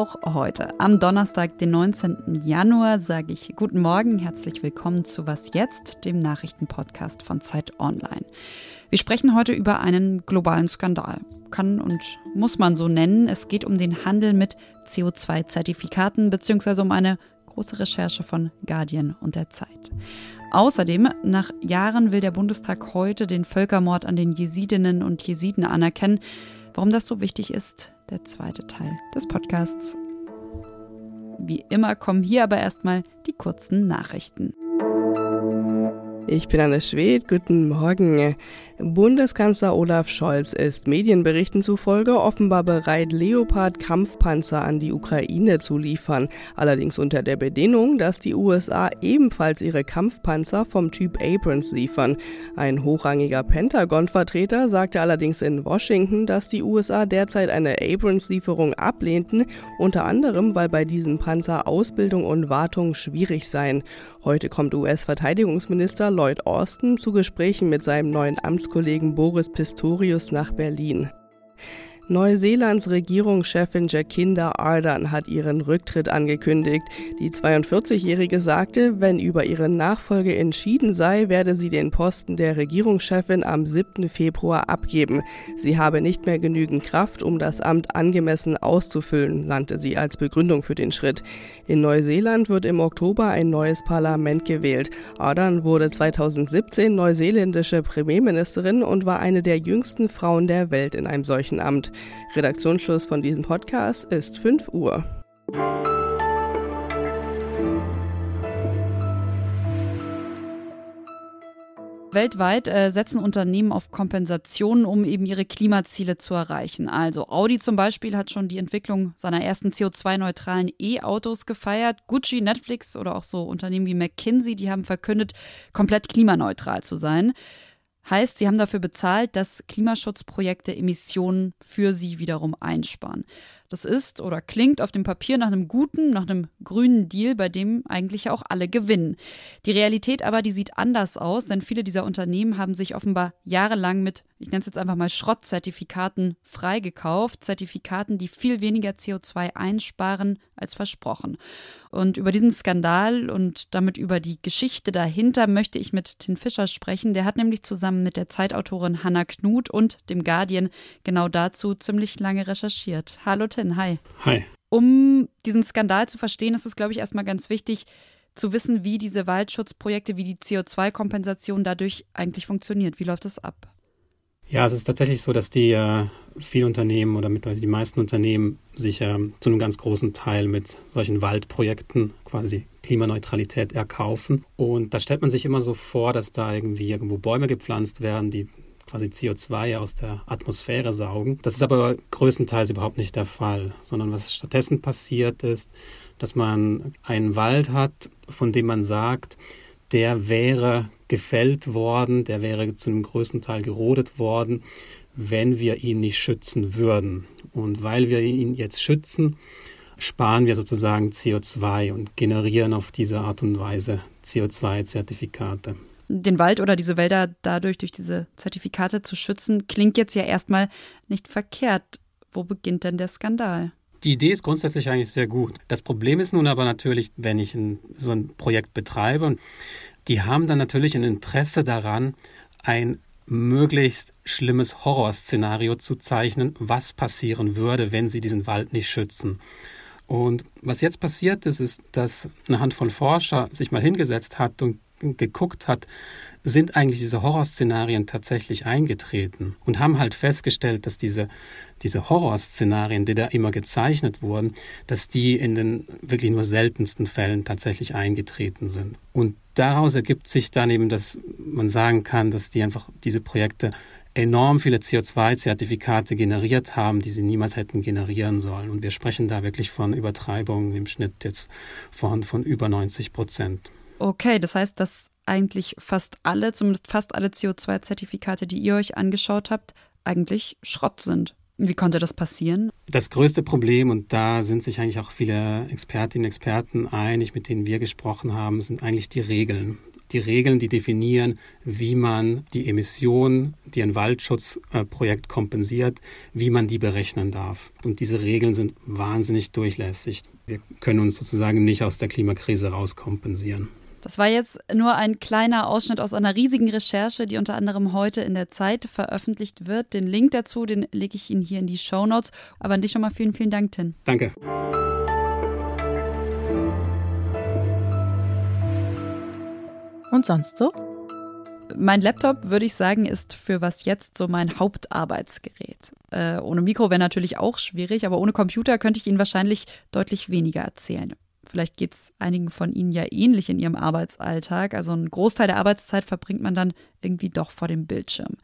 auch heute. Am Donnerstag, den 19. Januar, sage ich guten Morgen, herzlich willkommen zu Was jetzt, dem Nachrichtenpodcast von Zeit Online. Wir sprechen heute über einen globalen Skandal. Kann und muss man so nennen. Es geht um den Handel mit CO2-Zertifikaten bzw. um eine große Recherche von Guardian und der Zeit. Außerdem, nach Jahren will der Bundestag heute den Völkermord an den Jesidinnen und Jesiden anerkennen. Warum das so wichtig ist, der zweite Teil des Podcasts. Wie immer kommen hier aber erstmal die kurzen Nachrichten. Ich bin Anne Schwed, guten Morgen. Bundeskanzler Olaf Scholz ist Medienberichten zufolge offenbar bereit, Leopard-Kampfpanzer an die Ukraine zu liefern, allerdings unter der Bedingung, dass die USA ebenfalls ihre Kampfpanzer vom Typ Abrams liefern. Ein hochrangiger Pentagon-Vertreter sagte allerdings in Washington, dass die USA derzeit eine Abrams-Lieferung ablehnten, unter anderem, weil bei diesem Panzer Ausbildung und Wartung schwierig seien. Heute kommt US-Verteidigungsminister Lloyd Austin zu Gesprächen mit seinem neuen Amts Amtskollegen Boris Pistorius nach Berlin. Neuseelands Regierungschefin Jacinda Ardern hat ihren Rücktritt angekündigt. Die 42-Jährige sagte, wenn über ihre Nachfolge entschieden sei, werde sie den Posten der Regierungschefin am 7. Februar abgeben. Sie habe nicht mehr genügend Kraft, um das Amt angemessen auszufüllen, nannte sie als Begründung für den Schritt. In Neuseeland wird im Oktober ein neues Parlament gewählt. Ardern wurde 2017 neuseeländische Premierministerin und war eine der jüngsten Frauen der Welt in einem solchen Amt. Redaktionsschluss von diesem Podcast ist 5 Uhr. Weltweit äh, setzen Unternehmen auf Kompensationen, um eben ihre Klimaziele zu erreichen. Also Audi zum Beispiel hat schon die Entwicklung seiner ersten CO2-neutralen E-Autos gefeiert. Gucci, Netflix oder auch so Unternehmen wie McKinsey, die haben verkündet, komplett klimaneutral zu sein. Heißt, sie haben dafür bezahlt, dass Klimaschutzprojekte Emissionen für sie wiederum einsparen. Das ist oder klingt auf dem Papier nach einem guten, nach einem grünen Deal, bei dem eigentlich auch alle gewinnen. Die Realität aber, die sieht anders aus, denn viele dieser Unternehmen haben sich offenbar jahrelang mit, ich nenne es jetzt einfach mal Schrottzertifikaten freigekauft. Zertifikaten, die viel weniger CO2 einsparen als versprochen. Und über diesen Skandal und damit über die Geschichte dahinter möchte ich mit Tim Fischer sprechen. Der hat nämlich zusammen mit der Zeitautorin Hannah Knut und dem Guardian genau dazu ziemlich lange recherchiert. Hallo. Martin, hi. Hi. Um diesen Skandal zu verstehen, ist es, glaube ich, erstmal ganz wichtig zu wissen, wie diese Waldschutzprojekte, wie die CO2-Kompensation dadurch eigentlich funktioniert. Wie läuft das ab? Ja, es ist tatsächlich so, dass die äh, viele Unternehmen oder mit, die meisten Unternehmen sich äh, zu einem ganz großen Teil mit solchen Waldprojekten quasi Klimaneutralität erkaufen. Und da stellt man sich immer so vor, dass da irgendwie irgendwo Bäume gepflanzt werden, die quasi CO2 aus der Atmosphäre saugen. Das ist aber größtenteils überhaupt nicht der Fall, sondern was stattdessen passiert ist, dass man einen Wald hat, von dem man sagt, der wäre gefällt worden, der wäre zu einem größten Teil gerodet worden, wenn wir ihn nicht schützen würden. Und weil wir ihn jetzt schützen, sparen wir sozusagen CO2 und generieren auf diese Art und Weise CO2-Zertifikate den Wald oder diese Wälder dadurch durch diese Zertifikate zu schützen, klingt jetzt ja erstmal nicht verkehrt. Wo beginnt denn der Skandal? Die Idee ist grundsätzlich eigentlich sehr gut. Das Problem ist nun aber natürlich, wenn ich ein, so ein Projekt betreibe, die haben dann natürlich ein Interesse daran, ein möglichst schlimmes Horrorszenario zu zeichnen, was passieren würde, wenn sie diesen Wald nicht schützen. Und was jetzt passiert ist, ist, dass eine Handvoll Forscher sich mal hingesetzt hat und geguckt hat, sind eigentlich diese Horrorszenarien tatsächlich eingetreten und haben halt festgestellt, dass diese, diese Horrorszenarien, die da immer gezeichnet wurden, dass die in den wirklich nur seltensten Fällen tatsächlich eingetreten sind. Und daraus ergibt sich dann eben, dass man sagen kann, dass die einfach diese Projekte enorm viele CO2-Zertifikate generiert haben, die sie niemals hätten generieren sollen. Und wir sprechen da wirklich von Übertreibungen im Schnitt jetzt von, von über 90 Prozent. Okay, das heißt, dass eigentlich fast alle, zumindest fast alle CO2-Zertifikate, die ihr euch angeschaut habt, eigentlich Schrott sind. Wie konnte das passieren? Das größte Problem, und da sind sich eigentlich auch viele Expertinnen und Experten einig, mit denen wir gesprochen haben, sind eigentlich die Regeln. die Regeln, die definieren, wie man die Emissionen, die ein Waldschutzprojekt kompensiert, wie man die berechnen darf. Und diese Regeln sind wahnsinnig durchlässig. Wir können uns sozusagen nicht aus der Klimakrise rauskompensieren. Das war jetzt nur ein kleiner Ausschnitt aus einer riesigen Recherche, die unter anderem heute in der Zeit veröffentlicht wird. Den Link dazu, den lege ich Ihnen hier in die Show Notes. Aber an dich schon mal vielen, vielen Dank, Tin. Danke. Und sonst so? Mein Laptop, würde ich sagen, ist für was jetzt so mein Hauptarbeitsgerät. Äh, ohne Mikro wäre natürlich auch schwierig, aber ohne Computer könnte ich Ihnen wahrscheinlich deutlich weniger erzählen. Vielleicht geht es einigen von Ihnen ja ähnlich in Ihrem Arbeitsalltag. Also einen Großteil der Arbeitszeit verbringt man dann irgendwie doch vor dem Bildschirm.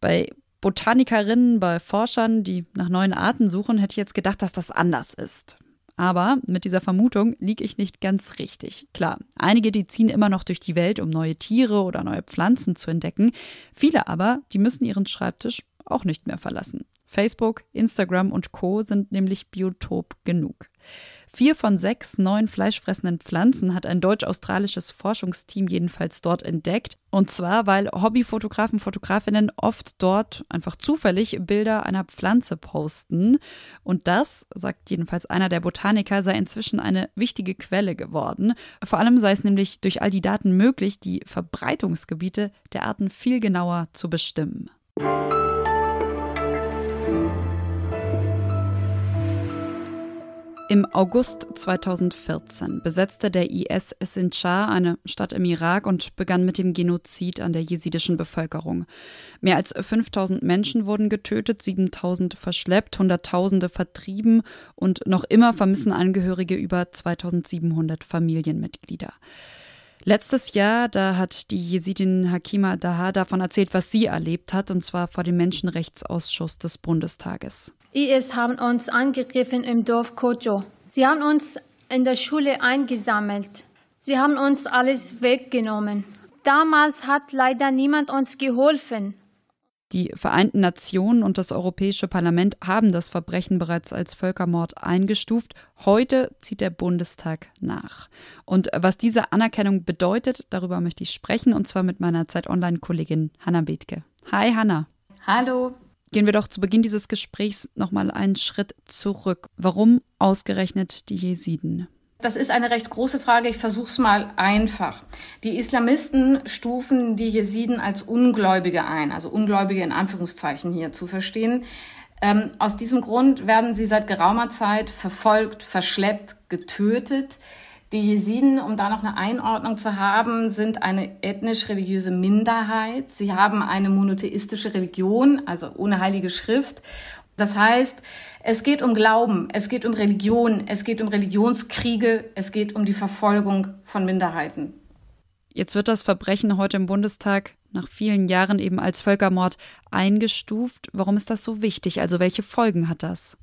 Bei Botanikerinnen, bei Forschern, die nach neuen Arten suchen, hätte ich jetzt gedacht, dass das anders ist. Aber mit dieser Vermutung liege ich nicht ganz richtig. Klar, einige, die ziehen immer noch durch die Welt, um neue Tiere oder neue Pflanzen zu entdecken. Viele aber, die müssen ihren Schreibtisch auch nicht mehr verlassen. Facebook, Instagram und Co sind nämlich Biotop genug. Vier von sechs neuen fleischfressenden Pflanzen hat ein deutsch-australisches Forschungsteam jedenfalls dort entdeckt. Und zwar, weil Hobbyfotografen, Fotografinnen oft dort einfach zufällig Bilder einer Pflanze posten. Und das, sagt jedenfalls einer der Botaniker, sei inzwischen eine wichtige Quelle geworden. Vor allem sei es nämlich durch all die Daten möglich, die Verbreitungsgebiete der Arten viel genauer zu bestimmen. Im August 2014 besetzte der IS Sinjar eine Stadt im Irak und begann mit dem Genozid an der jesidischen Bevölkerung. Mehr als 5000 Menschen wurden getötet, 7000 verschleppt, Hunderttausende vertrieben und noch immer vermissen Angehörige über 2700 Familienmitglieder. Letztes Jahr, da hat die Jesidin Hakima Daha davon erzählt, was sie erlebt hat, und zwar vor dem Menschenrechtsausschuss des Bundestages. IS haben uns angegriffen im Dorf Kojo. Sie haben uns in der Schule eingesammelt. Sie haben uns alles weggenommen. Damals hat leider niemand uns geholfen. Die Vereinten Nationen und das Europäische Parlament haben das Verbrechen bereits als Völkermord eingestuft. Heute zieht der Bundestag nach. Und was diese Anerkennung bedeutet, darüber möchte ich sprechen, und zwar mit meiner Zeit Online-Kollegin Hanna Bethke. Hi Hanna. Hallo. Gehen wir doch zu Beginn dieses Gesprächs nochmal einen Schritt zurück. Warum ausgerechnet die Jesiden? Das ist eine recht große Frage. Ich versuche es mal einfach. Die Islamisten stufen die Jesiden als Ungläubige ein, also Ungläubige in Anführungszeichen hier zu verstehen. Ähm, aus diesem Grund werden sie seit geraumer Zeit verfolgt, verschleppt, getötet. Die Jesiden, um da noch eine Einordnung zu haben, sind eine ethnisch-religiöse Minderheit. Sie haben eine monotheistische Religion, also ohne heilige Schrift. Das heißt, es geht um Glauben, es geht um Religion, es geht um Religionskriege, es geht um die Verfolgung von Minderheiten. Jetzt wird das Verbrechen heute im Bundestag nach vielen Jahren eben als Völkermord eingestuft. Warum ist das so wichtig? Also welche Folgen hat das?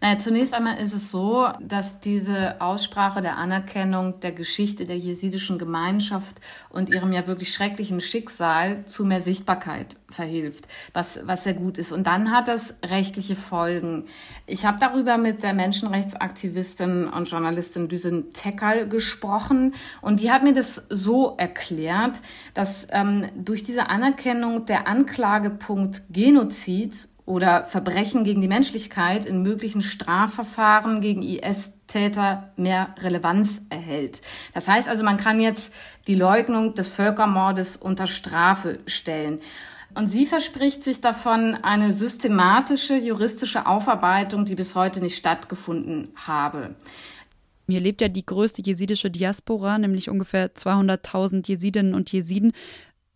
Naja, zunächst einmal ist es so, dass diese Aussprache der Anerkennung der Geschichte der jesidischen Gemeinschaft und ihrem ja wirklich schrecklichen Schicksal zu mehr Sichtbarkeit verhilft, was, was sehr gut ist. Und dann hat das rechtliche Folgen. Ich habe darüber mit der Menschenrechtsaktivistin und Journalistin Düsen Tekal gesprochen und die hat mir das so erklärt, dass ähm, durch diese Anerkennung der Anklagepunkt Genozid oder Verbrechen gegen die Menschlichkeit in möglichen Strafverfahren gegen IS-Täter mehr Relevanz erhält. Das heißt also, man kann jetzt die Leugnung des Völkermordes unter Strafe stellen. Und sie verspricht sich davon eine systematische juristische Aufarbeitung, die bis heute nicht stattgefunden habe. Hier lebt ja die größte jesidische Diaspora, nämlich ungefähr 200.000 Jesidinnen und Jesiden.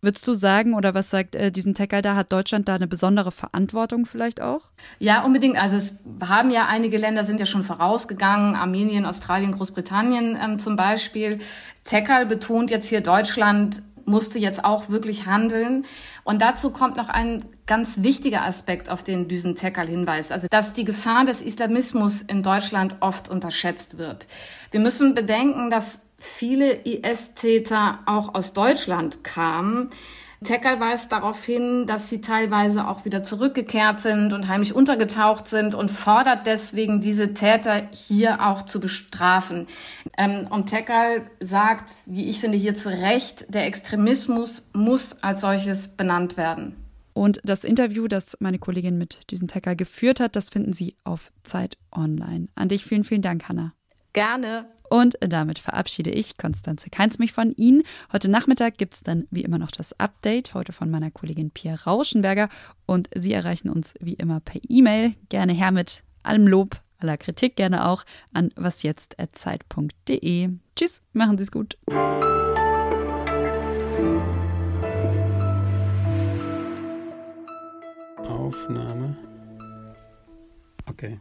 Würdest du sagen, oder was sagt äh, diesen Tackle da, hat Deutschland da eine besondere Verantwortung vielleicht auch? Ja, unbedingt. Also es haben ja einige Länder, sind ja schon vorausgegangen, Armenien, Australien, Großbritannien ähm, zum Beispiel. Tekal betont jetzt hier, Deutschland musste jetzt auch wirklich handeln. Und dazu kommt noch ein ganz wichtiger Aspekt, auf den Düsen Tekal hinweist, also dass die Gefahr des Islamismus in Deutschland oft unterschätzt wird. Wir müssen bedenken, dass viele IS-Täter auch aus Deutschland kamen. Tekal weist darauf hin, dass sie teilweise auch wieder zurückgekehrt sind und heimlich untergetaucht sind und fordert deswegen diese Täter hier auch zu bestrafen. Ähm, und Tekal sagt, wie ich finde, hier zu Recht, der Extremismus muss als solches benannt werden. Und das Interview, das meine Kollegin mit diesem Tekal geführt hat, das finden Sie auf Zeit Online. An dich vielen, vielen Dank, Hanna. Gerne. Und damit verabschiede ich Konstanze Keins mich von Ihnen. Heute Nachmittag gibt es dann wie immer noch das Update, heute von meiner Kollegin Pia Rauschenberger. Und Sie erreichen uns wie immer per E-Mail. Gerne her mit allem Lob, aller Kritik gerne auch an wasjetzt.zeit.de. Tschüss, machen Sie es gut. Aufnahme. Okay.